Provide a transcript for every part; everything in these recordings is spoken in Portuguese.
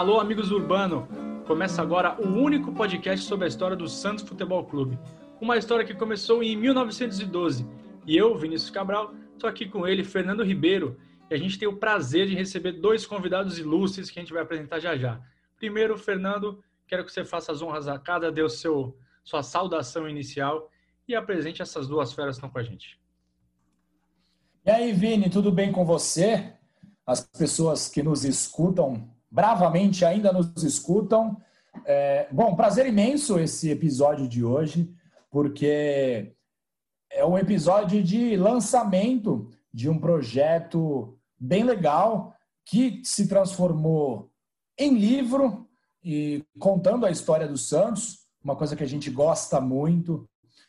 Alô, amigos Urbano! Começa agora o único podcast sobre a história do Santos Futebol Clube. Uma história que começou em 1912. E eu, Vinícius Cabral, estou aqui com ele, Fernando Ribeiro, e a gente tem o prazer de receber dois convidados ilustres que a gente vai apresentar já já. Primeiro, Fernando, quero que você faça as honras a cada, dê o seu, sua saudação inicial e apresente essas duas feras que estão com a gente. E aí, Vini, tudo bem com você? As pessoas que nos escutam bravamente ainda nos escutam. É, bom, prazer imenso esse episódio de hoje, porque é um episódio de lançamento de um projeto bem legal que se transformou em livro e contando a história do Santos, uma coisa que a gente gosta muito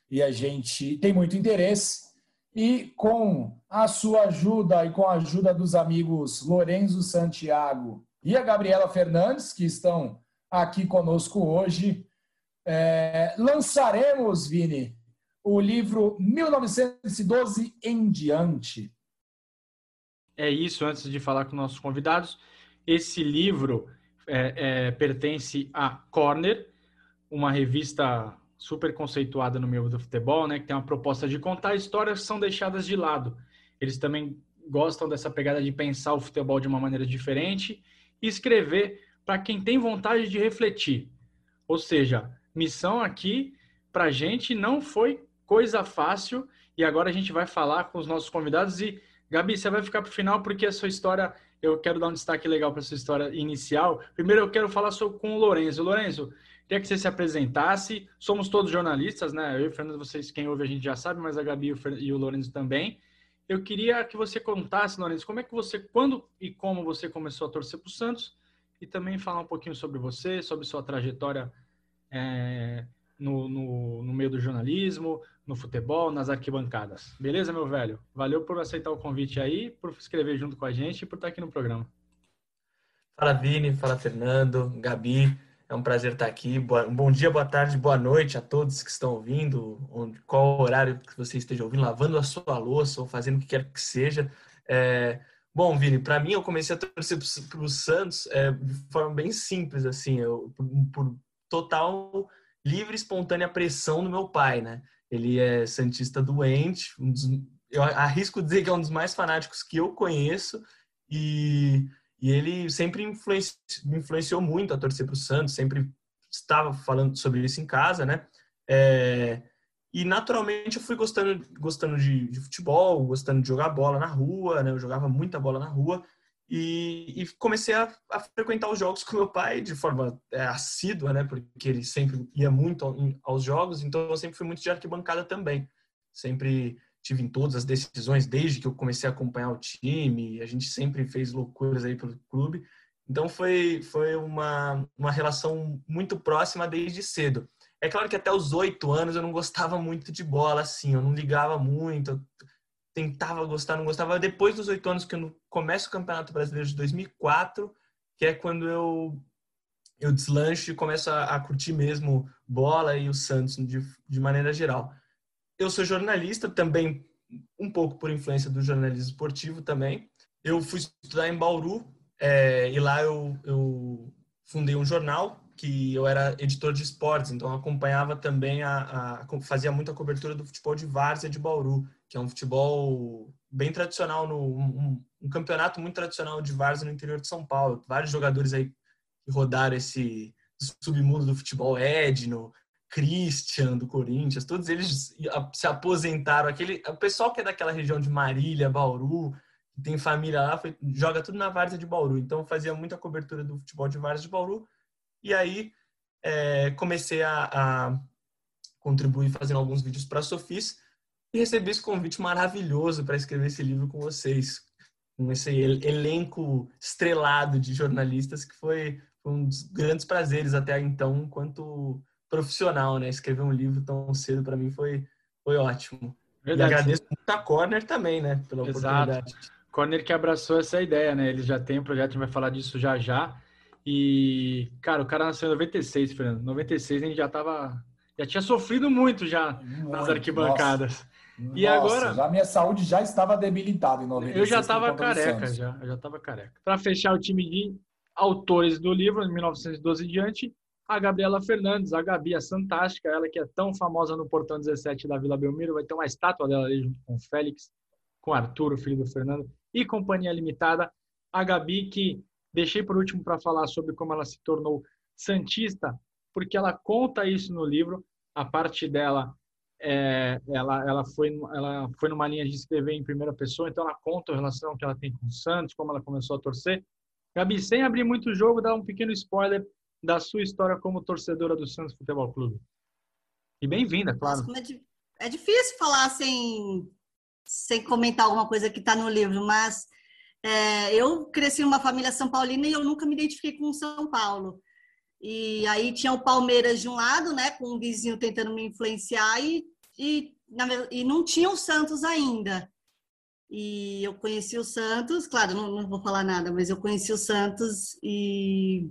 e a gente tem muito interesse. E com a sua ajuda e com a ajuda dos amigos Lorenzo Santiago e a Gabriela Fernandes, que estão aqui conosco hoje. É, lançaremos, Vini, o livro 1912 em diante. É isso, antes de falar com nossos convidados, esse livro é, é, pertence à Corner, uma revista super conceituada no meio do futebol, né, que tem uma proposta de contar histórias que são deixadas de lado. Eles também gostam dessa pegada de pensar o futebol de uma maneira diferente e escrever para quem tem vontade de refletir. Ou seja, missão aqui para a gente não foi coisa fácil e agora a gente vai falar com os nossos convidados e Gabi, você vai ficar para o final porque a sua história, eu quero dar um destaque legal para sua história inicial. Primeiro eu quero falar sobre, com o Lourenço. Lourenço, queria que você se apresentasse. Somos todos jornalistas, né? Eu e o Fernando, vocês, quem ouve a gente já sabe, mas a Gabi e o Lourenço também. Eu queria que você contasse, Lourenço, como é que você, quando e como você começou a torcer para o Santos e também falar um pouquinho sobre você, sobre sua trajetória é, no, no, no, meio do jornalismo, no futebol, nas arquibancadas. Beleza, meu velho? Valeu por aceitar o convite aí, por escrever junto com a gente e por estar aqui no programa. Fala, Vini. Fala, Fernando. Gabi. É um prazer estar aqui. Boa, bom dia, boa tarde, boa noite a todos que estão ouvindo, onde, qual horário que você esteja ouvindo, lavando a sua louça ou fazendo o que quer que seja. É, bom, Vini, para mim eu comecei a torcer para o Santos é, de forma bem simples, assim, eu, por, por, total livre, espontânea pressão do meu pai, né? Ele é santista doente, um dos, eu arrisco dizer que é um dos mais fanáticos que eu conheço e e ele sempre influenci, me influenciou muito a torcer para o Santos, sempre estava falando sobre isso em casa, né? É, e naturalmente eu fui gostando, gostando de, de, futebol, gostando de jogar bola na rua, né? Eu jogava muita bola na rua e, e comecei a, a, frequentar os jogos com meu pai de forma é, assídua, né? Porque ele sempre ia muito aos jogos, então eu sempre fui muito de arquibancada também. Sempre tive em todas as decisões desde que eu comecei a acompanhar o time. A gente sempre fez loucuras aí pelo clube. Então foi, foi uma, uma relação muito próxima desde cedo. É claro que até os oito anos eu não gostava muito de bola, assim, eu não ligava muito, tentava gostar, não gostava. Depois dos oito anos que eu começo o Campeonato Brasileiro de 2004, que é quando eu eu deslancho e começo a, a curtir mesmo bola e o Santos de, de maneira geral. Eu sou jornalista também, um pouco por influência do jornalismo esportivo também. Eu fui estudar em Bauru é, e lá eu, eu fundei um jornal que eu era editor de esportes, então acompanhava também a, a, fazia muita cobertura do futebol de várzea de Bauru, que é um futebol bem tradicional no um, um campeonato muito tradicional de várzea no interior de São Paulo. Vários jogadores aí rodaram esse submundo do futebol Edno, Christian do Corinthians, todos eles se aposentaram. Aquele, o pessoal que é daquela região de Marília, Bauru, que tem família lá, foi, joga tudo na Várzea de Bauru. Então fazia muita cobertura do futebol de Várzea de Bauru. E aí é, comecei a, a, contribuir fazendo alguns vídeos para a Sofis e recebi esse convite maravilhoso para escrever esse livro com vocês, com esse elenco estrelado de jornalistas que foi, um dos grandes prazeres até então, enquanto profissional, né? Escrever um livro tão cedo para mim foi, foi ótimo. Verdade. E agradeço muito a Corner também, né? Pela Exato. oportunidade. Corner que abraçou essa ideia, né? Ele já tem um projeto, a gente vai falar disso já já. E, cara, o cara nasceu em 96, Fernando. 96 a gente já tava. Já tinha sofrido muito já muito, nas arquibancadas. Nossa, e agora. Já minha saúde já estava debilitada em 96. Eu já tava careca, já. Eu já tava careca. Para fechar o time de autores do livro, em 1912 em diante, a Gabriela Fernandes, a Gabi, a Fantástica, ela que é tão famosa no Portão 17 da Vila Belmiro, vai ter uma estátua dela ali junto com o Félix, com o Arthur, o filho do Fernando, e Companhia Limitada. A Gabi, que deixei por último para falar sobre como ela se tornou Santista, porque ela conta isso no livro, a parte dela é, ela, ela, foi, ela foi numa linha de escrever em primeira pessoa, então ela conta a relação que ela tem com o Santos, como ela começou a torcer. Gabi, sem abrir muito o jogo, dá um pequeno spoiler da sua história como torcedora do Santos Futebol Clube. E bem-vinda, claro. Nossa, é, é, difícil falar sem, sem comentar alguma coisa que está no livro, mas é, eu cresci numa família São Paulina e eu nunca me identifiquei com São Paulo. E aí tinha o Palmeiras de um lado, né, com um vizinho tentando me influenciar e, e, e não tinha o Santos ainda. E eu conheci o Santos, claro, não, não vou falar nada, mas eu conheci o Santos e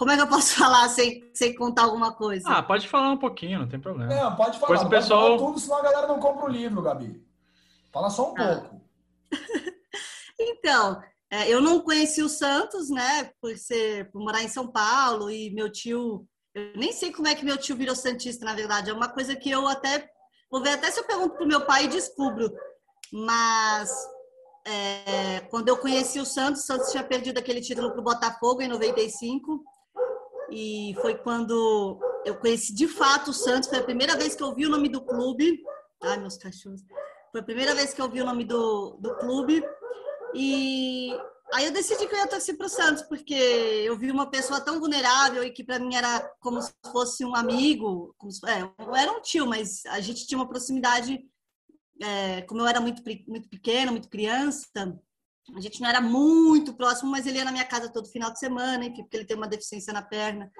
como é que eu posso falar sem, sem contar alguma coisa? Ah, pode falar um pouquinho, não tem problema. Não, pode falar. Pois o pessoal... Falar tudo, senão a galera não compra o livro, Gabi. Fala só um ah. pouco. então, é, eu não conheci o Santos, né, por ser, por morar em São Paulo e meu tio, eu nem sei como é que meu tio virou santista, na verdade. É uma coisa que eu até vou ver até se eu pergunto pro meu pai e descubro. Mas é, quando eu conheci o Santos, o Santos tinha perdido aquele título pro Botafogo em 95 e foi quando eu conheci de fato o Santos. Foi a primeira vez que eu vi o nome do clube. Ai, meus cachorros. Foi a primeira vez que eu vi o nome do, do clube e aí eu decidi que eu ia torcer para o Santos, porque eu vi uma pessoa tão vulnerável e que para mim era como se fosse um amigo, se, é, era um tio, mas a gente tinha uma proximidade, é, como eu era muito, muito pequena, muito criança, a gente não era muito próximo, mas ele ia na minha casa todo final de semana, enfim, porque ele tem uma deficiência na perna.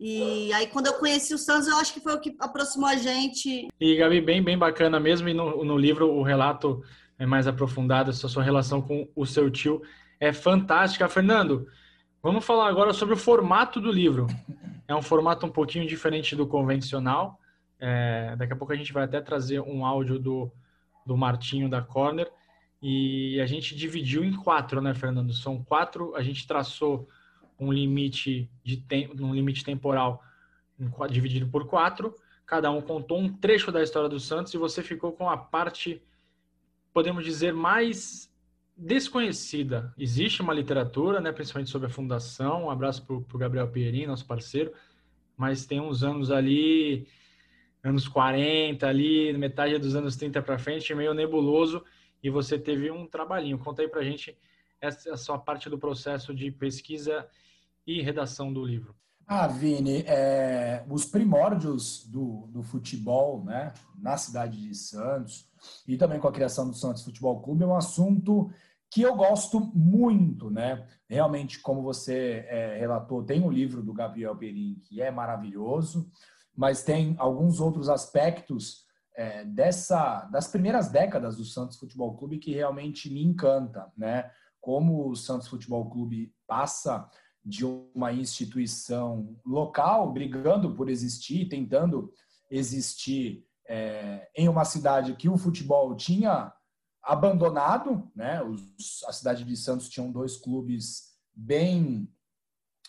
E aí, quando eu conheci o Santos, eu acho que foi o que aproximou a gente. E, Gabi, bem, bem bacana mesmo. E no, no livro, o relato é mais aprofundada, essa sua relação com o seu tio é fantástica. Fernando, vamos falar agora sobre o formato do livro. É um formato um pouquinho diferente do convencional. É, daqui a pouco a gente vai até trazer um áudio do, do Martinho da Corner. E a gente dividiu em quatro, né, Fernando? São quatro. A gente traçou um limite de tempo, um limite temporal dividido por quatro. Cada um contou um trecho da história do Santos e você ficou com a parte podemos dizer, mais desconhecida. Existe uma literatura, né, principalmente sobre a fundação. Um abraço para o Gabriel Pierin, nosso parceiro, mas tem uns anos ali, anos 40, ali, metade dos anos 30 para frente, meio nebuloso, e você teve um trabalhinho. Conta aí para a gente essa sua parte do processo de pesquisa e redação do livro. Ah, Vini, é, os primórdios do, do futebol né, na cidade de Santos, e também com a criação do Santos Futebol Clube, é um assunto que eu gosto muito, né? Realmente, como você é, relatou, tem o livro do Gabriel Perim, que é maravilhoso, mas tem alguns outros aspectos é, dessa das primeiras décadas do Santos Futebol Clube que realmente me encanta, né? Como o Santos Futebol Clube passa de uma instituição local brigando por existir, tentando existir é, em uma cidade que o futebol tinha abandonado, né? Os, a cidade de Santos tinha dois clubes bem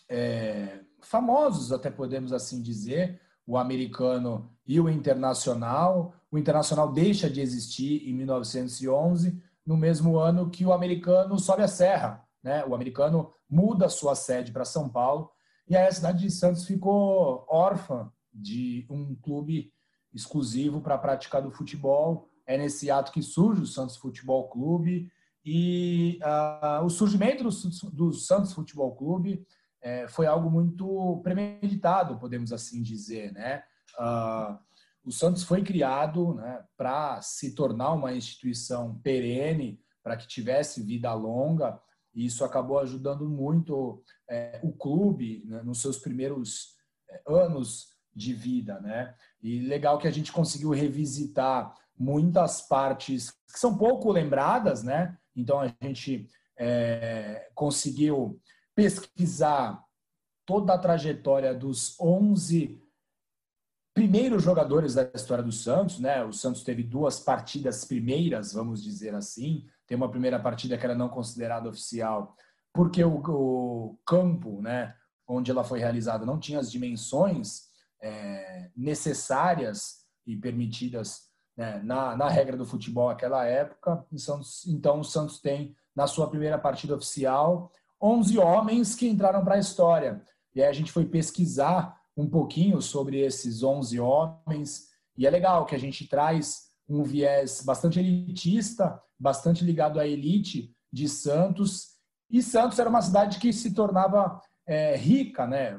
é, famosos, até podemos assim dizer, o americano e o internacional. O internacional deixa de existir em 1911, no mesmo ano que o americano sobe a serra, né? O americano muda sua sede para São Paulo e aí a cidade de Santos ficou órfã de um clube exclusivo para a prática do futebol. É nesse ato que surge o Santos Futebol Clube e uh, o surgimento do, do, Santos Futebol Clube é, foi algo muito premeditado, podemos assim dizer, né? Uh, o Santos foi criado né, para se tornar uma instituição perene, para que tivesse vida longa, e isso acabou ajudando muito é, o clube né, nos seus primeiros é, anos de vida, né? E legal que a gente conseguiu revisitar muitas partes que são pouco lembradas, né? Então a gente é, conseguiu pesquisar toda a trajetória dos 11 primeiros jogadores da história do Santos, né? O Santos teve duas partidas primeiras, vamos dizer assim. Tem uma primeira partida que era não considerada oficial porque o, o campo, né, onde ela foi realizada não tinha as dimensões é, necessárias e permitidas né, na, na regra do futebol naquela época. Então, o Santos tem, na sua primeira partida oficial, 11 homens que entraram para a história. E aí a gente foi pesquisar um pouquinho sobre esses 11 homens. E é legal que a gente traz um viés bastante elitista, bastante ligado à elite de Santos. E Santos era uma cidade que se tornava é, rica, né?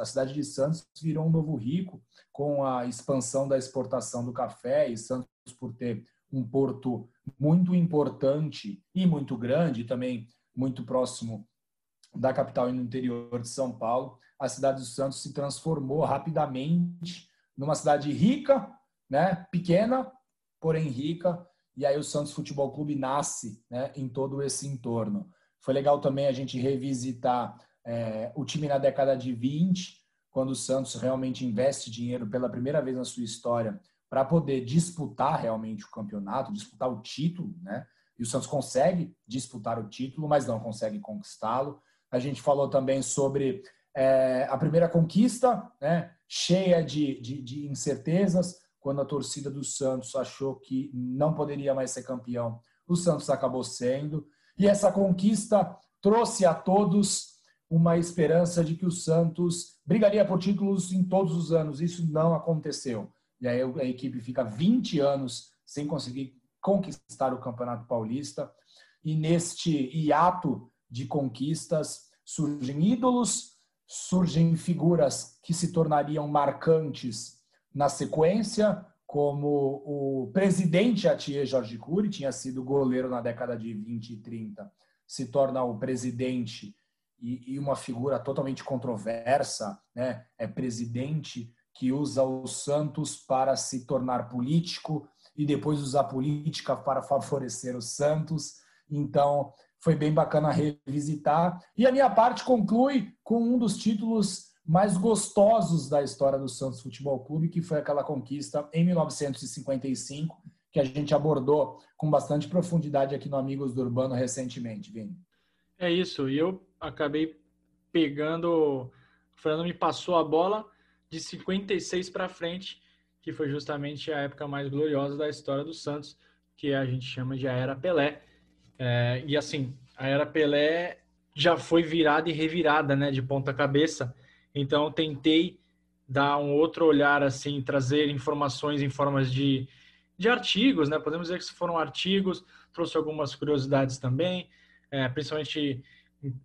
A cidade de Santos virou um novo rico com a expansão da exportação do café e Santos por ter um porto muito importante e muito grande, também muito próximo da capital e no interior de São Paulo, a cidade de Santos se transformou rapidamente numa cidade rica, né, pequena, porém rica, e aí o Santos Futebol Clube nasce né, em todo esse entorno. Foi legal também a gente revisitar é, o time na década de 20, quando o Santos realmente investe dinheiro pela primeira vez na sua história para poder disputar realmente o campeonato, disputar o título, né? E o Santos consegue disputar o título, mas não consegue conquistá-lo. A gente falou também sobre é, a primeira conquista, né? Cheia de, de, de incertezas, quando a torcida do Santos achou que não poderia mais ser campeão, o Santos acabou sendo. E essa conquista trouxe a todos uma esperança de que o Santos brigaria por títulos em todos os anos. Isso não aconteceu. E aí a equipe fica 20 anos sem conseguir conquistar o Campeonato Paulista. E neste hiato de conquistas surgem ídolos, surgem figuras que se tornariam marcantes na sequência, como o presidente Atier Jorge Cury, tinha sido goleiro na década de 20 e 30, se torna o presidente e, e uma figura totalmente controversa, né? é presidente que usa o Santos para se tornar político e depois usar política para favorecer o Santos. Então, foi bem bacana revisitar. E a minha parte conclui com um dos títulos mais gostosos da história do Santos Futebol Clube, que foi aquela conquista em 1955, que a gente abordou com bastante profundidade aqui no Amigos do Urbano recentemente, Vini. É isso, e eu acabei pegando. O Fernando me passou a bola de 56 para frente, que foi justamente a época mais gloriosa da história do Santos, que a gente chama de a Era Pelé. É, e assim, a Era Pelé já foi virada e revirada, né, de ponta cabeça. Então, tentei dar um outro olhar, assim, trazer informações em formas de, de artigos, né? Podemos dizer que foram artigos, trouxe algumas curiosidades também, é, principalmente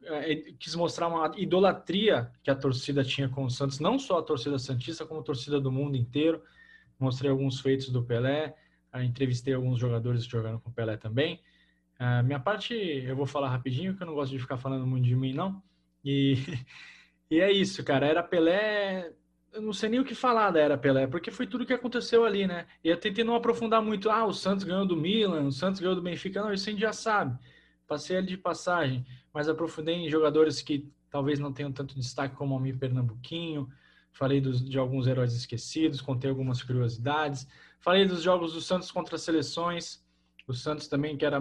é, quis mostrar uma idolatria que a torcida tinha com o Santos, não só a torcida santista, como a torcida do mundo inteiro. Mostrei alguns feitos do Pelé, entrevistei alguns jogadores jogaram com o Pelé também. A minha parte eu vou falar rapidinho, que eu não gosto de ficar falando muito de mim, não. E, e é isso, cara. Era Pelé. Eu não sei nem o que falar da Era Pelé, porque foi tudo que aconteceu ali, né? E eu tentei não aprofundar muito. Ah, o Santos ganhou do Milan, o Santos ganhou do Benfica. Não, isso a gente já sabe. Passei ali de passagem mas aprofundei em jogadores que talvez não tenham tanto destaque como o Almir Pernambuquinho, falei dos, de alguns heróis esquecidos, contei algumas curiosidades, falei dos jogos do Santos contra as seleções, o Santos também que era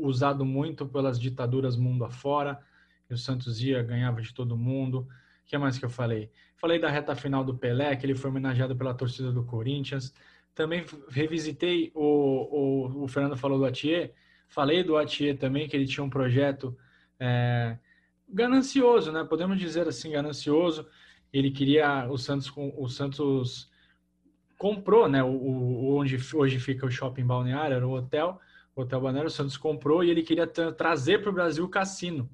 usado muito pelas ditaduras mundo afora, e o Santos ia, ganhava de todo mundo, o que mais que eu falei? Falei da reta final do Pelé, que ele foi homenageado pela torcida do Corinthians, também revisitei, o, o, o Fernando falou do Atier, falei do Atier também, que ele tinha um projeto é, ganancioso, né? Podemos dizer assim, ganancioso. Ele queria o Santos o Santos comprou, né? O, o onde hoje fica o shopping balneário, era o hotel, o hotel balneário. O Santos comprou e ele queria trazer para o Brasil o cassino,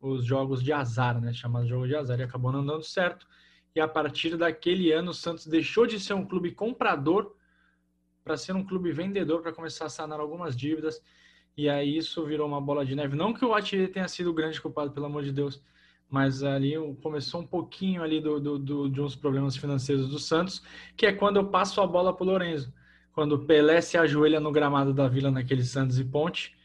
os jogos de azar, né? Chamado jogo de azar. E acabou não dando certo. E a partir daquele ano, o Santos deixou de ser um clube comprador para ser um clube vendedor, para começar a sanar algumas dívidas e aí isso virou uma bola de neve. Não que o Atier tenha sido grande culpado, pelo amor de Deus, mas ali começou um pouquinho ali do, do, do, de uns problemas financeiros do Santos, que é quando eu passo a bola para o Lorenzo. Quando o Pelé se ajoelha no gramado da Vila naquele Santos e Ponte,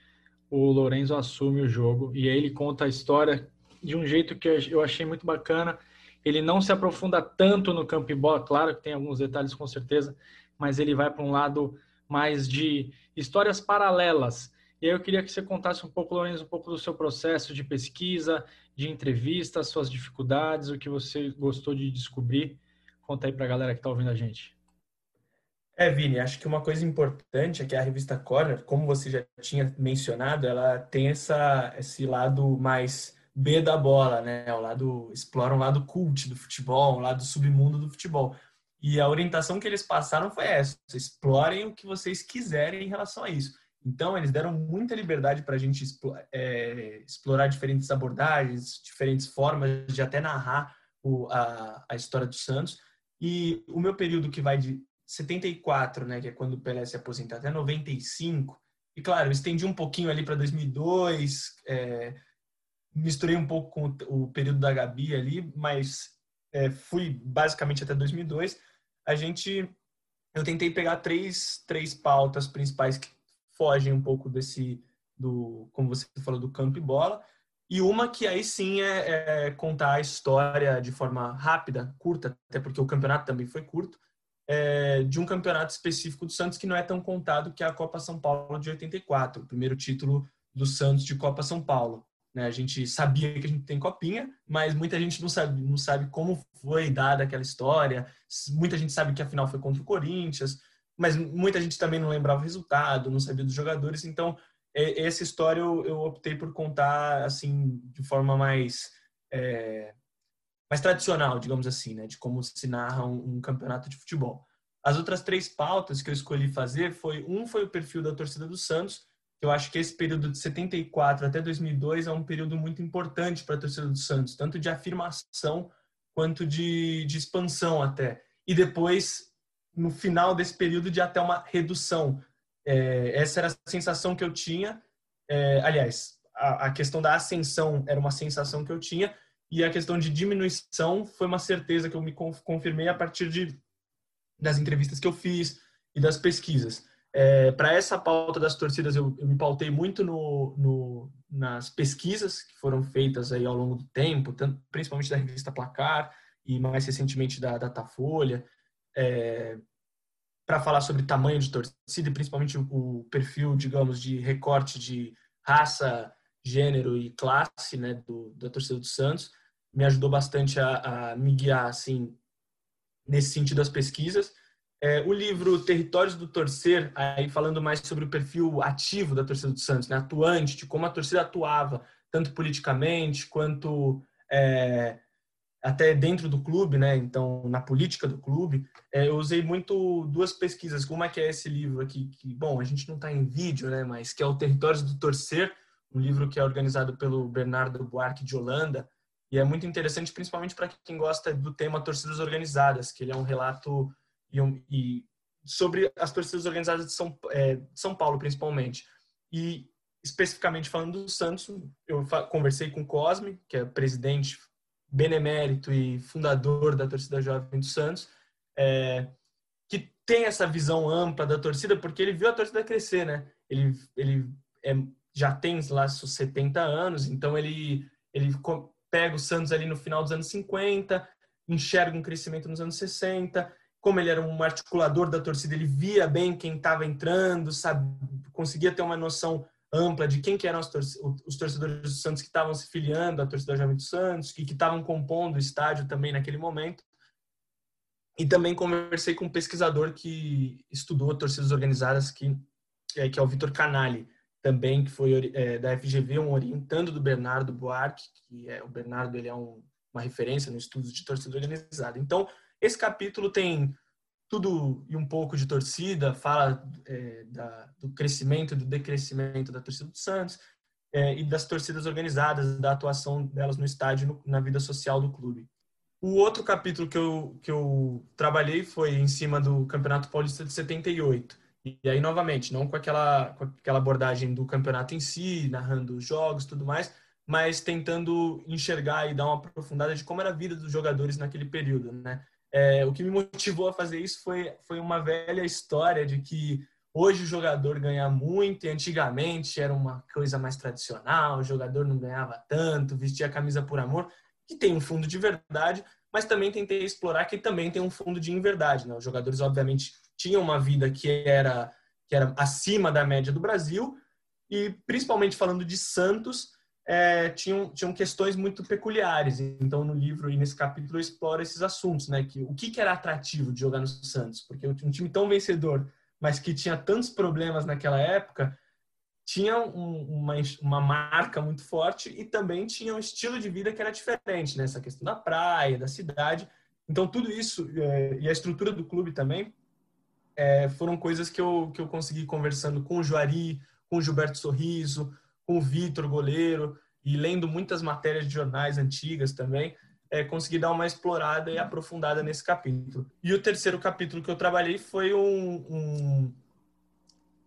o Lorenzo assume o jogo e aí ele conta a história de um jeito que eu achei muito bacana. Ele não se aprofunda tanto no campo e bola, claro que tem alguns detalhes com certeza, mas ele vai para um lado mais de histórias paralelas E aí eu queria que você contasse um pouco, Lourenço, um pouco do seu processo de pesquisa, de entrevista, suas dificuldades, o que você gostou de descobrir. Conta aí para a galera que está ouvindo a gente. É, Vini, acho que uma coisa importante é que a revista Corner, como você já tinha mencionado, ela tem essa, esse lado mais B da bola, né? O lado explora um lado cult do futebol, um lado submundo do futebol. E a orientação que eles passaram foi essa: explorem o que vocês quiserem em relação a isso. Então, eles deram muita liberdade para a gente é, explorar diferentes abordagens, diferentes formas de até narrar o, a, a história do Santos. E o meu período que vai de 74, né, que é quando o Pelé se aposenta, até 95, e claro, eu estendi um pouquinho ali para 2002, é, misturei um pouco com o período da Gabi ali, mas é, fui basicamente até 2002. A gente, eu tentei pegar três, três pautas principais que fogem um pouco desse, do, como você falou, do campo e bola. E uma que aí sim é, é contar a história de forma rápida, curta, até porque o campeonato também foi curto, é, de um campeonato específico do Santos que não é tão contado, que é a Copa São Paulo de 84, o primeiro título do Santos de Copa São Paulo. Né? A gente sabia que a gente tem copinha, mas muita gente não sabe, não sabe como foi dada aquela história. Muita gente sabe que a final foi contra o Corinthians, mas muita gente também não lembrava o resultado, não sabia dos jogadores. Então, é, essa história eu, eu optei por contar assim de forma mais é, mais tradicional, digamos assim, né, de como se narra um, um, campeonato de futebol. As outras três pautas que eu escolhi fazer foi um foi o perfil da torcida do Santos, que eu acho que esse período de 74 até 2002 é um período muito importante para a torcida do Santos, tanto de afirmação quanto de, de expansão até. E depois, no final desse período, de até uma redução. É, essa era a sensação que eu tinha. É, aliás, a, a questão da ascensão era uma sensação que eu tinha, e a questão de diminuição foi uma certeza que eu me confirmei a partir de, das entrevistas que eu fiz e das pesquisas. É, Para essa pauta das torcidas, eu, eu me pautei muito no, no, nas pesquisas que foram feitas aí ao longo do tempo, tanto, principalmente da revista Placar e mais recentemente da Datafolha, é, para falar sobre tamanho de torcida e principalmente o, o perfil, digamos, de recorte de raça, gênero e classe né, do, da torcida do Santos me ajudou bastante a, a me guiar assim nesse sentido das pesquisas. É, o livro Territórios do Torcer, aí falando mais sobre o perfil ativo da torcida do Santos, né, atuante, de como a torcida atuava, tanto politicamente quanto é, até dentro do clube, né? Então, na política do clube, é, eu usei muito duas pesquisas. Uma que é esse livro aqui, que, bom, a gente não está em vídeo, né? Mas que é o Territórios do Torcer, um livro que é organizado pelo Bernardo Buarque de Holanda, e é muito interessante, principalmente para quem gosta do tema torcidas organizadas, que ele é um relato e, um, e sobre as torcidas organizadas de São, é, de São Paulo, principalmente. E especificamente falando do Santos, eu conversei com o Cosme, que é presidente benemérito e fundador da torcida jovem do Santos, é, que tem essa visão ampla da torcida, porque ele viu a torcida crescer, né? Ele, ele é, já tem lá seus 70 anos, então ele, ele pega o Santos ali no final dos anos 50, enxerga um crescimento nos anos 60. Como ele era um articulador da torcida, ele via bem quem estava entrando, sabe, conseguia ter uma noção ampla de quem que eram os torcedores do Santos que estavam se filiando à torcida jovem do Santos, que estavam compondo o estádio também naquele momento. E também conversei com um pesquisador que estudou torcidas organizadas, que é, que é o Vitor Canali também que foi é, da FGV, um orientando do Bernardo Buarque, que é o Bernardo ele é um, uma referência no estudo de torcida organizada. Então, esse capítulo tem tudo e um pouco de torcida, fala é, da, do crescimento e do decrescimento da torcida do Santos é, e das torcidas organizadas, da atuação delas no estádio, no, na vida social do clube. O outro capítulo que eu, que eu trabalhei foi em cima do Campeonato Paulista de 78. E aí, novamente, não com aquela, com aquela abordagem do campeonato em si, narrando os jogos tudo mais, mas tentando enxergar e dar uma aprofundada de como era a vida dos jogadores naquele período, né? É, o que me motivou a fazer isso foi, foi uma velha história de que hoje o jogador ganha muito e antigamente era uma coisa mais tradicional, o jogador não ganhava tanto, vestia a camisa por amor, que tem um fundo de verdade, mas também tentei explorar que também tem um fundo de inverdade, né? Os jogadores, obviamente, tinham uma vida que era, que era acima da média do Brasil e principalmente falando de Santos, é, tinham, tinham questões muito peculiares. Então, no livro e nesse capítulo, eu exploro esses assuntos, né? Que, o que, que era atrativo de jogar no Santos? Porque um time tão vencedor, mas que tinha tantos problemas naquela época, tinha um, uma, uma marca muito forte e também tinha um estilo de vida que era diferente, né? Essa questão da praia, da cidade. Então, tudo isso, é, e a estrutura do clube também, é, foram coisas que eu, que eu consegui conversando com o Juari, com o Gilberto Sorriso, com o Vitor, goleiro, e lendo muitas matérias de jornais antigas também, é, consegui dar uma explorada e aprofundada nesse capítulo. E o terceiro capítulo que eu trabalhei foi um, um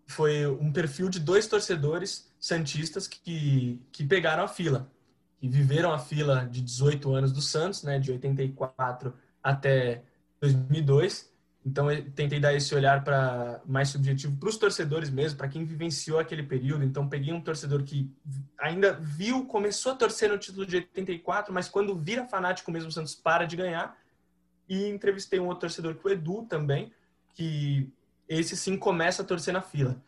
foi um perfil de dois torcedores santistas que, que pegaram a fila, que viveram a fila de 18 anos do Santos, né, de 84 até 2002, então, eu tentei dar esse olhar para mais subjetivo para os torcedores mesmo, para quem vivenciou aquele período. Então, peguei um torcedor que ainda viu, começou a torcer no título de 84, mas quando vira fanático mesmo, o Santos para de ganhar. E entrevistei um outro torcedor, que é o Edu também, que esse sim começa a torcer na fila.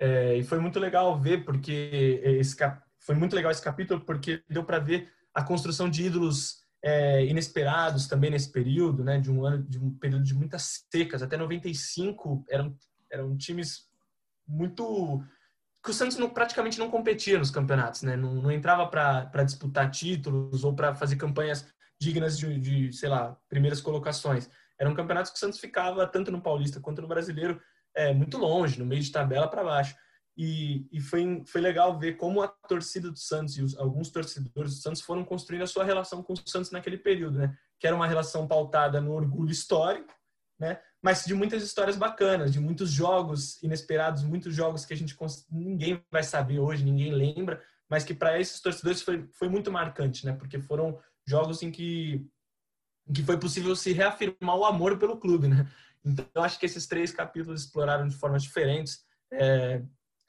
É, e foi muito legal ver, porque esse, foi muito legal esse capítulo, porque deu para ver a construção de ídolos é, inesperados também nesse período, né, de um ano, de um período de muitas secas, até 95 eram eram times muito que o Santos não, praticamente não competia nos campeonatos, né, não, não entrava para disputar títulos ou para fazer campanhas dignas de, de, sei lá, primeiras colocações. Eram campeonatos que o Santos ficava tanto no Paulista quanto no Brasileiro é, muito longe, no meio de tabela para baixo. E, e, foi, foi legal ver como a torcida do Santos e os, alguns torcedores do Santos foram construindo a sua relação com o Santos naquele período, né? Que era uma relação pautada no orgulho histórico, né? Mas de muitas histórias bacanas, de muitos jogos inesperados, muitos jogos que a gente ninguém vai saber hoje, ninguém lembra, mas que para esses torcedores foi, foi muito marcante, né? Porque foram jogos em que, em que foi possível se reafirmar o amor pelo clube, né? Então, acho que esses três capítulos exploraram de formas diferentes. É,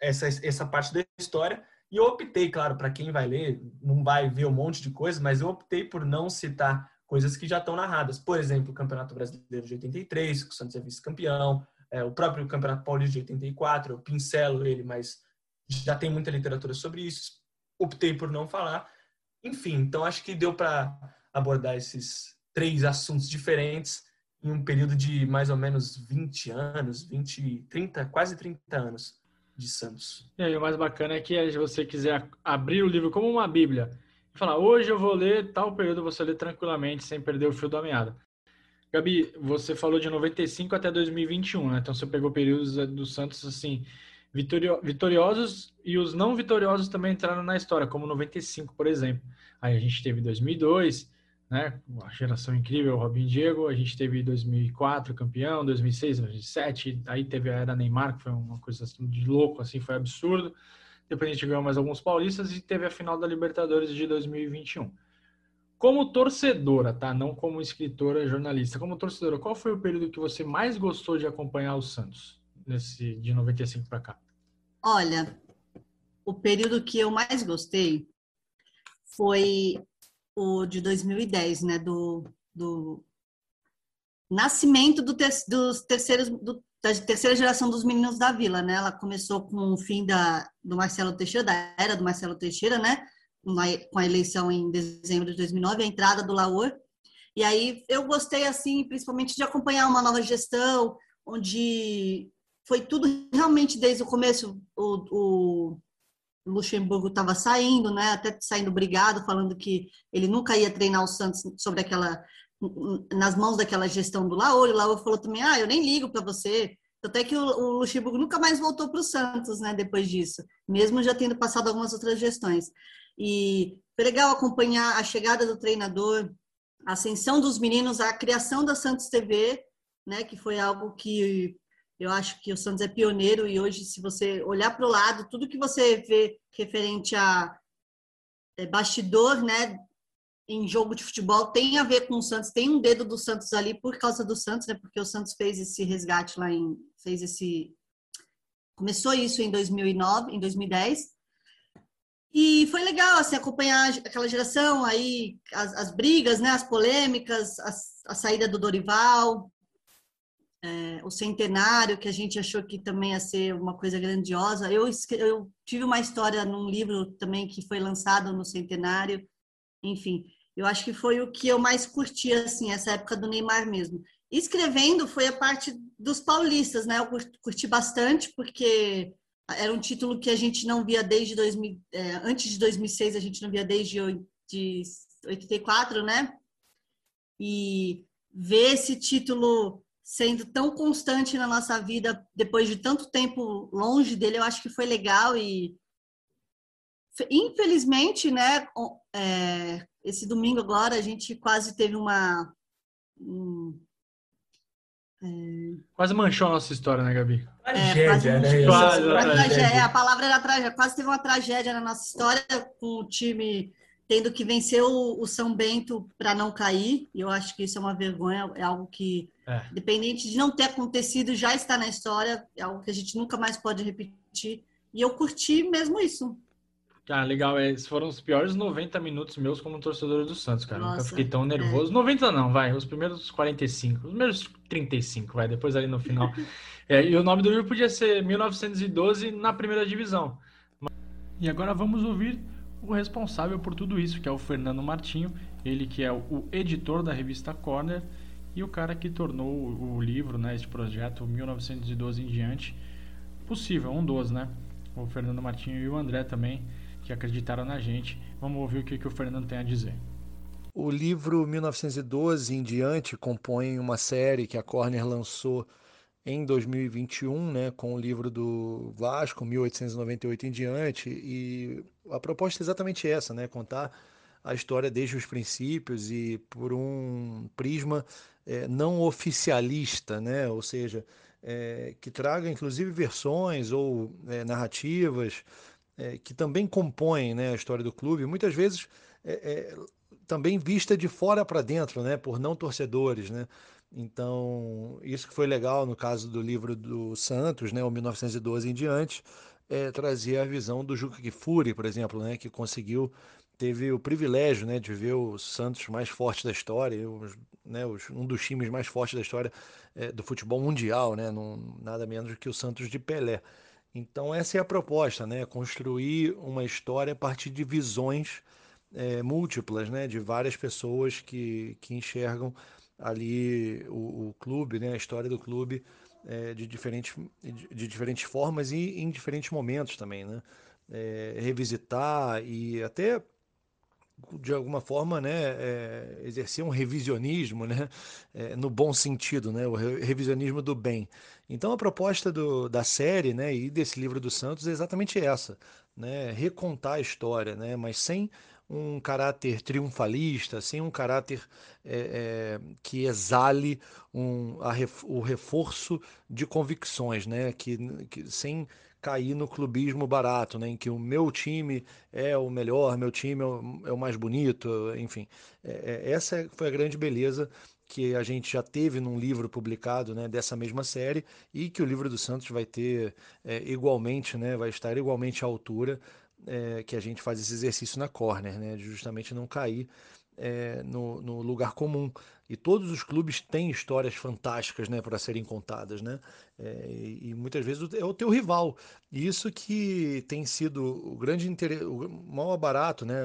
essa, essa parte da história. E eu optei, claro, para quem vai ler, não vai ver um monte de coisa, mas eu optei por não citar coisas que já estão narradas. Por exemplo, o Campeonato Brasileiro de 83, que o Santos é vice-campeão, é, o próprio Campeonato Paulista de 84, eu pincelo ele, mas já tem muita literatura sobre isso. Optei por não falar. Enfim, então acho que deu para abordar esses três assuntos diferentes em um período de mais ou menos 20 anos, 20, 30, quase 30 anos de Santos. E aí, o mais bacana é que se você quiser abrir o livro como uma Bíblia e falar, hoje eu vou ler tal período, você lê tranquilamente, sem perder o fio da meada. Gabi, você falou de 95 até 2021, né? Então você pegou períodos eh, do Santos assim vitoriosos e os não vitoriosos também entraram na história, como 95, por exemplo. Aí a gente teve 2002, né? Uma geração incrível, Robin Diego. A gente teve 2004 campeão, 2006, 2007. Aí teve a era Neymar, que foi uma coisa assim de louco, assim, foi absurdo. Depois a gente ganhou mais alguns paulistas e teve a final da Libertadores de 2021. Como torcedora, tá? Não como escritora, jornalista. Como torcedora, qual foi o período que você mais gostou de acompanhar o Santos nesse de 95 para cá? Olha, o período que eu mais gostei foi o de 2010, né, do, do nascimento do dos terceiros, do, da terceira geração dos meninos da Vila, né? Ela começou com o fim da, do Marcelo Teixeira, da era do Marcelo Teixeira, né? Com a eleição em dezembro de 2009, a entrada do Laor. E aí eu gostei, assim, principalmente de acompanhar uma nova gestão, onde foi tudo realmente desde o começo, o, o Luxemburgo estava saindo, né? Até saindo brigado, falando que ele nunca ia treinar o Santos sobre aquela nas mãos daquela gestão do Laor. E o Laor falou também: "Ah, eu nem ligo para você". Até que o, o Luxemburgo nunca mais voltou para o Santos, né? Depois disso, mesmo já tendo passado algumas outras gestões. E foi legal acompanhar a chegada do treinador, a ascensão dos meninos, a criação da Santos TV, né? Que foi algo que eu acho que o Santos é pioneiro e hoje, se você olhar para o lado, tudo que você vê referente a é, bastidor, né, em jogo de futebol tem a ver com o Santos, tem um dedo do Santos ali por causa do Santos, né? Porque o Santos fez esse resgate lá em fez esse começou isso em 2009, em 2010. E foi legal assim acompanhar aquela geração aí as, as brigas, né, as polêmicas, a, a saída do Dorival, é, o centenário, que a gente achou que também ia ser uma coisa grandiosa. Eu, eu tive uma história num livro também que foi lançado no centenário. Enfim, eu acho que foi o que eu mais curti, assim, essa época do Neymar mesmo. Escrevendo foi a parte dos paulistas, né? Eu curti bastante, porque era um título que a gente não via desde 2000, é, antes de 2006, a gente não via desde de 84, né? E ver esse título sendo tão constante na nossa vida depois de tanto tempo longe dele, eu acho que foi legal e infelizmente, né, é, esse domingo agora a gente quase teve uma um, é... Quase manchou a nossa história, né, Gabi? Tragédia, é, né? Quase, tragédia. É, a palavra era tragédia. Quase teve uma tragédia na nossa história com o time tendo que vencer o, o São Bento para não cair. E eu acho que isso é uma vergonha, é algo que, é. dependente de não ter acontecido, já está na história, é algo que a gente nunca mais pode repetir. E eu curti mesmo isso. Ah, legal. Esses foram os piores 90 minutos meus como torcedor do Santos, cara. Nossa, Nunca fiquei tão nervoso. É. 90 não, vai. Os primeiros 45. Os primeiros 35, vai. Depois ali no final. é, e o nome do livro podia ser 1912 na primeira divisão. E agora vamos ouvir o responsável por tudo isso, que é o Fernando Martinho, ele que é o editor da revista Corner e o cara que tornou o livro, né, este projeto 1912 em diante possível, um dos, né? O Fernando Martinho e o André também, que acreditaram na gente. Vamos ouvir o que, que o Fernando tem a dizer. O livro 1912 em diante compõe uma série que a Corner lançou em 2021, né, com o livro do Vasco, 1898 em diante, e a proposta é exatamente essa, né, contar a história desde os princípios e por um prisma é, não oficialista, né, ou seja, é, que traga inclusive versões ou é, narrativas que também compõem né, a história do clube, muitas vezes também vista de fora para dentro, né, por não torcedores, né, então, isso que foi legal no caso do livro do Santos, né, o 1912 em diante, é, trazia a visão do Juca Kifuri, por exemplo, né, que conseguiu, teve o privilégio né, de ver o Santos mais forte da história, os, né, os, um dos times mais fortes da história é, do futebol mundial, né, num, nada menos que o Santos de Pelé. Então, essa é a proposta, né, construir uma história a partir de visões é, múltiplas, né, de várias pessoas que, que enxergam ali o, o clube, né, a história do clube é, de, diferentes, de, de, diferentes formas e em diferentes momentos também, né? É, revisitar e até de alguma forma, né, é, exercer um revisionismo, né, é, no bom sentido, né, o revisionismo do bem. Então a proposta do, da série, né, e desse livro do Santos é exatamente essa, né, recontar a história, né, mas sem um caráter triunfalista, sem um caráter é, é, que exale um, a, o reforço de convicções, né? que, que sem cair no clubismo barato, né? em que o meu time é o melhor, meu time é o, é o mais bonito, enfim. É, é essa foi a grande beleza que a gente já teve num livro publicado né, dessa mesma série e que o livro do Santos vai ter é, igualmente, né, vai estar igualmente à altura é, que a gente faz esse exercício na corner, né? Justamente não cair é, no, no, lugar comum. E todos os clubes têm histórias fantásticas né, para serem contadas, né? É, e, e, muitas vezes é o teu rival. E isso que tem sido o grande interesse, o maior barato né,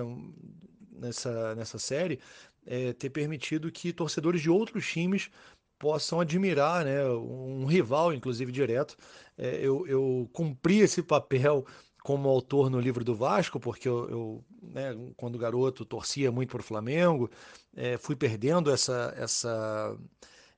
nessa, nessa série, é ter permitido que torcedores de outros times possam admirar né, um rival, inclusive direto. É, eu, eu cumpri esse papel como autor no livro do Vasco, porque eu, eu né, quando garoto, torcia muito para o Flamengo, é, fui perdendo essa, essa,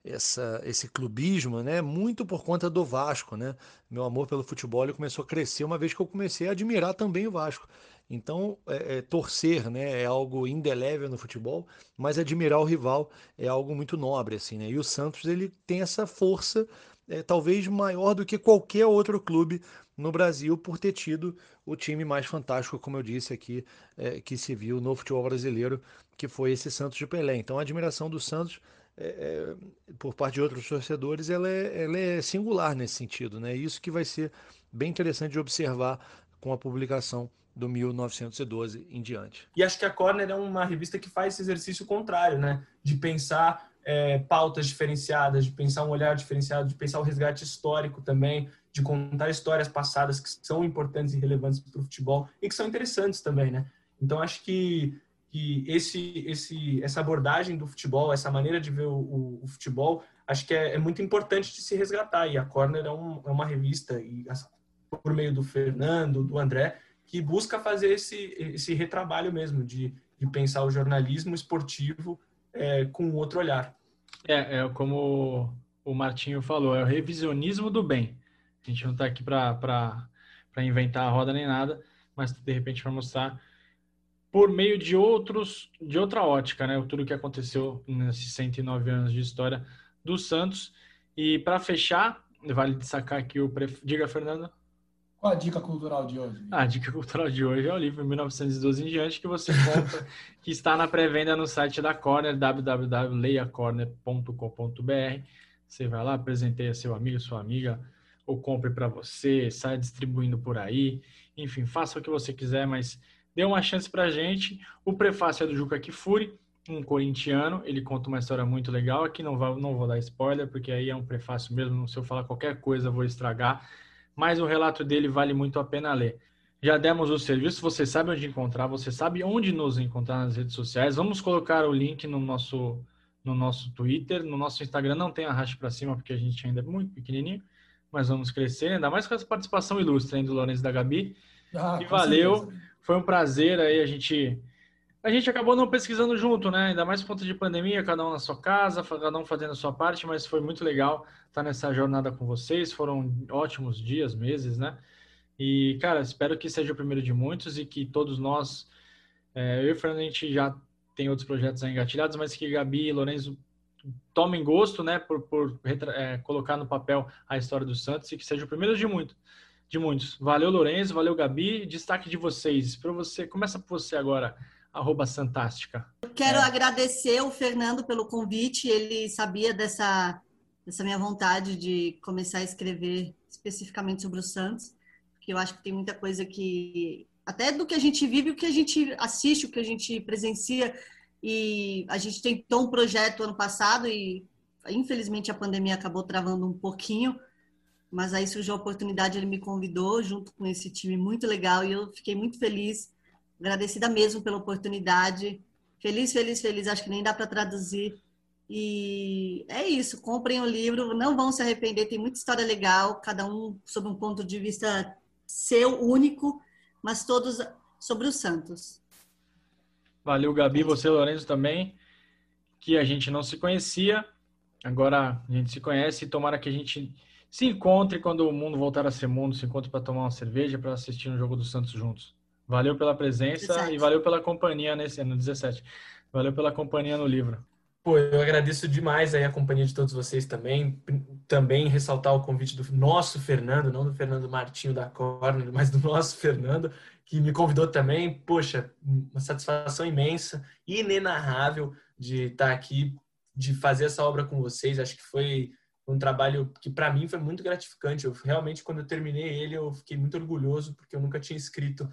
essa, esse clubismo, né, muito por conta do Vasco. Né? Meu amor pelo futebol começou a crescer uma vez que eu comecei a admirar também o Vasco. Então, é, é, torcer né, é algo indelével no futebol, mas admirar o rival é algo muito nobre. Assim, né? E o Santos ele tem essa força é, talvez maior do que qualquer outro clube no Brasil por ter tido o time mais fantástico, como eu disse aqui, é, que se viu no futebol brasileiro, que foi esse Santos de Pelé. Então a admiração do Santos é, é, por parte de outros torcedores ela é, ela é singular nesse sentido, né? Isso que vai ser bem interessante de observar com a publicação do 1912 em diante. E acho que a Corner é uma revista que faz esse exercício contrário, né? De pensar é, pautas diferenciadas, de pensar um olhar diferenciado, de pensar o resgate histórico também, de contar histórias passadas que são importantes e relevantes para o futebol e que são interessantes também, né? Então acho que, que esse, esse, essa abordagem do futebol, essa maneira de ver o, o, o futebol, acho que é, é, muito importante de se resgatar. E a Corner é, um, é uma revista, e por meio do Fernando, do André, que busca fazer esse, esse retrabalho mesmo, de, de pensar o jornalismo esportivo é, com outro olhar. É, é como o Martinho falou, é o revisionismo do bem. A gente não está aqui para inventar a roda nem nada, mas de repente para mostrar por meio de outros, de outra ótica, né? Tudo que aconteceu nesses 109 anos de história do Santos. E para fechar, vale destacar aqui o. Pref... Diga, Fernando. Qual a dica cultural de hoje? A dica cultural de hoje é o livro 1912 em diante que você compra, que está na pré-venda no site da Corner, www.leiacorner.com.br. Você vai lá, apresenteia seu amigo, sua amiga, ou compre para você, sai distribuindo por aí. Enfim, faça o que você quiser, mas dê uma chance para gente. O prefácio é do Juca Kifuri, um corintiano. Ele conta uma história muito legal. Aqui não, vai, não vou dar spoiler, porque aí é um prefácio mesmo. Se eu falar qualquer coisa, vou estragar mas o relato dele vale muito a pena ler. Já demos o serviço, você sabe onde encontrar, você sabe onde nos encontrar nas redes sociais. Vamos colocar o link no nosso no nosso Twitter, no nosso Instagram não tem arraste para cima porque a gente ainda é muito pequenininho, mas vamos crescer, ainda mais com essa participação ilustre hein, do Lourenço da Gabi. Ah, e valeu, certeza. foi um prazer aí a gente a gente acabou não pesquisando junto, né? Ainda mais por conta de pandemia, cada um na sua casa, cada um fazendo a sua parte, mas foi muito legal estar nessa jornada com vocês. Foram ótimos dias, meses, né? E, cara, espero que seja o primeiro de muitos e que todos nós, é, eu e o Fernando, a gente já tem outros projetos engatilhados, mas que Gabi e Lourenço tomem gosto, né, por, por é, colocar no papel a história do Santos e que seja o primeiro de muito, de muitos. Valeu, Lourenço, valeu, Gabi. Destaque de vocês. Para você, começa por você agora arroba Santástica. Quero é. agradecer o Fernando pelo convite. Ele sabia dessa, dessa minha vontade de começar a escrever especificamente sobre o Santos, porque eu acho que tem muita coisa que até do que a gente vive, o que a gente assiste, o que a gente presencia. E a gente tentou um projeto ano passado e infelizmente a pandemia acabou travando um pouquinho, mas aí surgiu a oportunidade, ele me convidou junto com esse time muito legal e eu fiquei muito feliz agradecida mesmo pela oportunidade. Feliz, feliz, feliz. Acho que nem dá para traduzir. E é isso. Comprem o livro, não vão se arrepender. Tem muita história legal, cada um sob um ponto de vista seu, único, mas todos sobre os Santos. Valeu, Gabi. Você, Lourenço, também. Que a gente não se conhecia. Agora a gente se conhece e tomara que a gente se encontre quando o mundo voltar a ser mundo, se encontre para tomar uma cerveja, para assistir um jogo do Santos juntos. Valeu pela presença 17. e valeu pela companhia nesse ano 17. Valeu pela companhia no livro. Pô, eu agradeço demais aí a companhia de todos vocês também. Também ressaltar o convite do nosso Fernando, não do Fernando Martinho da Corner, mas do nosso Fernando, que me convidou também. Poxa, uma satisfação imensa, inenarrável de estar aqui, de fazer essa obra com vocês. Acho que foi um trabalho que para mim foi muito gratificante. Eu realmente quando eu terminei ele, eu fiquei muito orgulhoso porque eu nunca tinha escrito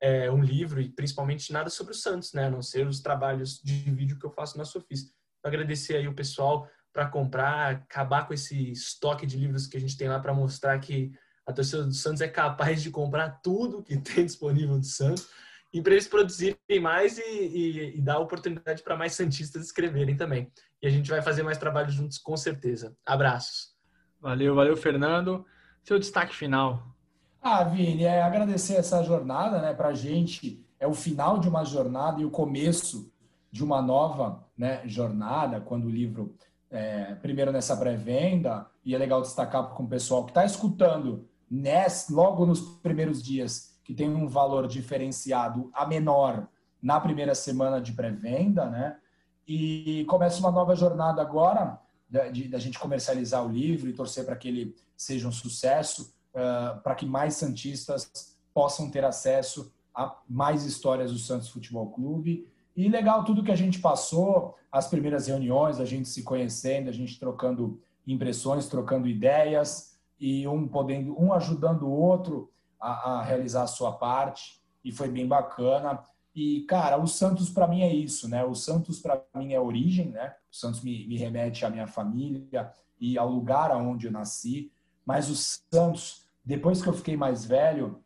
é, um livro e principalmente nada sobre o Santos, né? A não ser os trabalhos de vídeo que eu faço na Sofis. Agradecer aí o pessoal para comprar, acabar com esse estoque de livros que a gente tem lá para mostrar que a torcida do Santos é capaz de comprar tudo que tem disponível do Santos e para eles produzirem mais e, e, e dar oportunidade para mais santistas escreverem também. E a gente vai fazer mais trabalho juntos com certeza. Abraços. Valeu, valeu, Fernando. Seu destaque final. Ah, Vini, é agradecer essa jornada, né? Para a gente é o final de uma jornada e o começo de uma nova né, jornada, quando o livro, é, primeiro nessa pré-venda, e é legal destacar com o pessoal que está escutando nesse, logo nos primeiros dias, que tem um valor diferenciado a menor na primeira semana de pré-venda, né? E começa uma nova jornada agora da gente comercializar o livro e torcer para que ele seja um sucesso uh, para que mais Santistas possam ter acesso a mais histórias do Santos Futebol Clube. E legal tudo que a gente passou, as primeiras reuniões, a gente se conhecendo, a gente trocando impressões, trocando ideias e um podendo, um ajudando o outro a, a realizar a sua parte. E foi bem bacana. E, cara, o Santos para mim é isso, né? O Santos para mim é origem, né? O Santos me, me remete à minha família e ao lugar aonde eu nasci. Mas o Santos, depois que eu fiquei mais velho,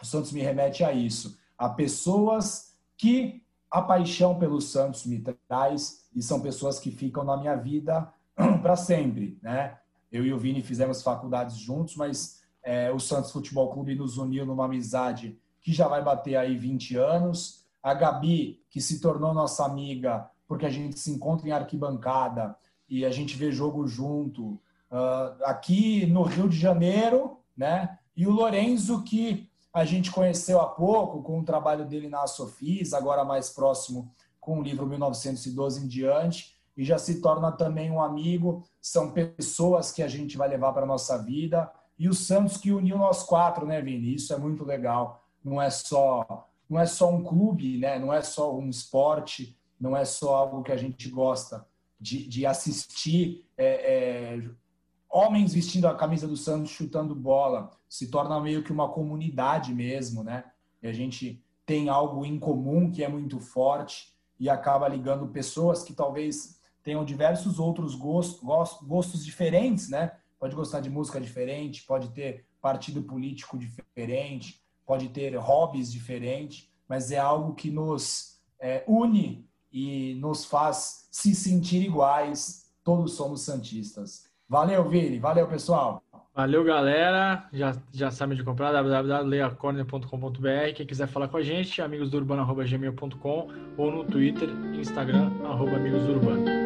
o Santos me remete a isso, a pessoas que a paixão pelo Santos me traz e são pessoas que ficam na minha vida para sempre, né? Eu e o Vini fizemos faculdades juntos, mas é, o Santos Futebol Clube nos uniu numa amizade que já vai bater aí 20 anos. A Gabi, que se tornou nossa amiga, porque a gente se encontra em arquibancada e a gente vê jogo junto. Uh, aqui no Rio de Janeiro, né? E o Lorenzo, que a gente conheceu há pouco com o trabalho dele na Sofis, agora mais próximo com o livro 1912 em diante, e já se torna também um amigo. São pessoas que a gente vai levar para a nossa vida. E o Santos que uniu nós quatro, né, Vini? Isso é muito legal. Não é só, não é só um clube, né? Não é só um esporte, não é só algo que a gente gosta de, de assistir. É, é, homens vestindo a camisa do Santos chutando bola, se torna meio que uma comunidade mesmo, né? E a gente tem algo em comum que é muito forte e acaba ligando pessoas que talvez tenham diversos outros gostos, gostos diferentes, né? Pode gostar de música diferente, pode ter partido político diferente, pode ter hobbies diferentes, mas é algo que nos é, une e nos faz se sentir iguais. Todos somos santistas. Valeu, Vini. Valeu, pessoal. Valeu, galera. Já, já sabe de comprar www.leacorner.com.br. Quem quiser falar com a gente, amigosdourbano.gmail.com ou no Twitter e Instagram, arroba amigosdourbano.